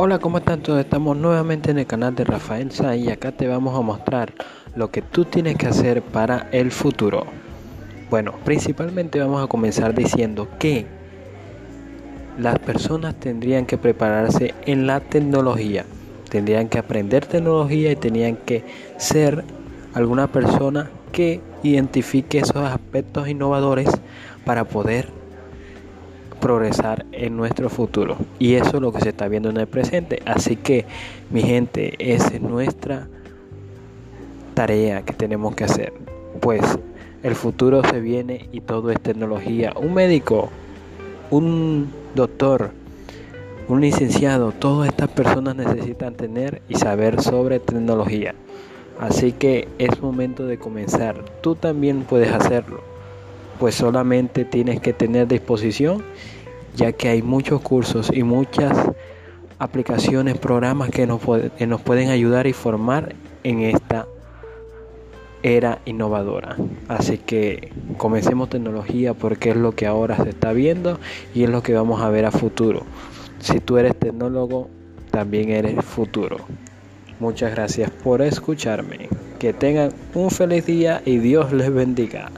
Hola, ¿cómo están todos? Estamos nuevamente en el canal de Rafael Sa y acá te vamos a mostrar lo que tú tienes que hacer para el futuro. Bueno, principalmente vamos a comenzar diciendo que las personas tendrían que prepararse en la tecnología, tendrían que aprender tecnología y tenían que ser alguna persona que identifique esos aspectos innovadores para poder progresar en nuestro futuro. Y eso es lo que se está viendo en el presente. Así que, mi gente, esa es nuestra tarea que tenemos que hacer. Pues el futuro se viene y todo es tecnología. Un médico, un doctor, un licenciado, todas estas personas necesitan tener y saber sobre tecnología. Así que es momento de comenzar. Tú también puedes hacerlo pues solamente tienes que tener disposición, ya que hay muchos cursos y muchas aplicaciones, programas que nos, que nos pueden ayudar y formar en esta era innovadora. Así que comencemos tecnología porque es lo que ahora se está viendo y es lo que vamos a ver a futuro. Si tú eres tecnólogo, también eres futuro. Muchas gracias por escucharme. Que tengan un feliz día y Dios les bendiga.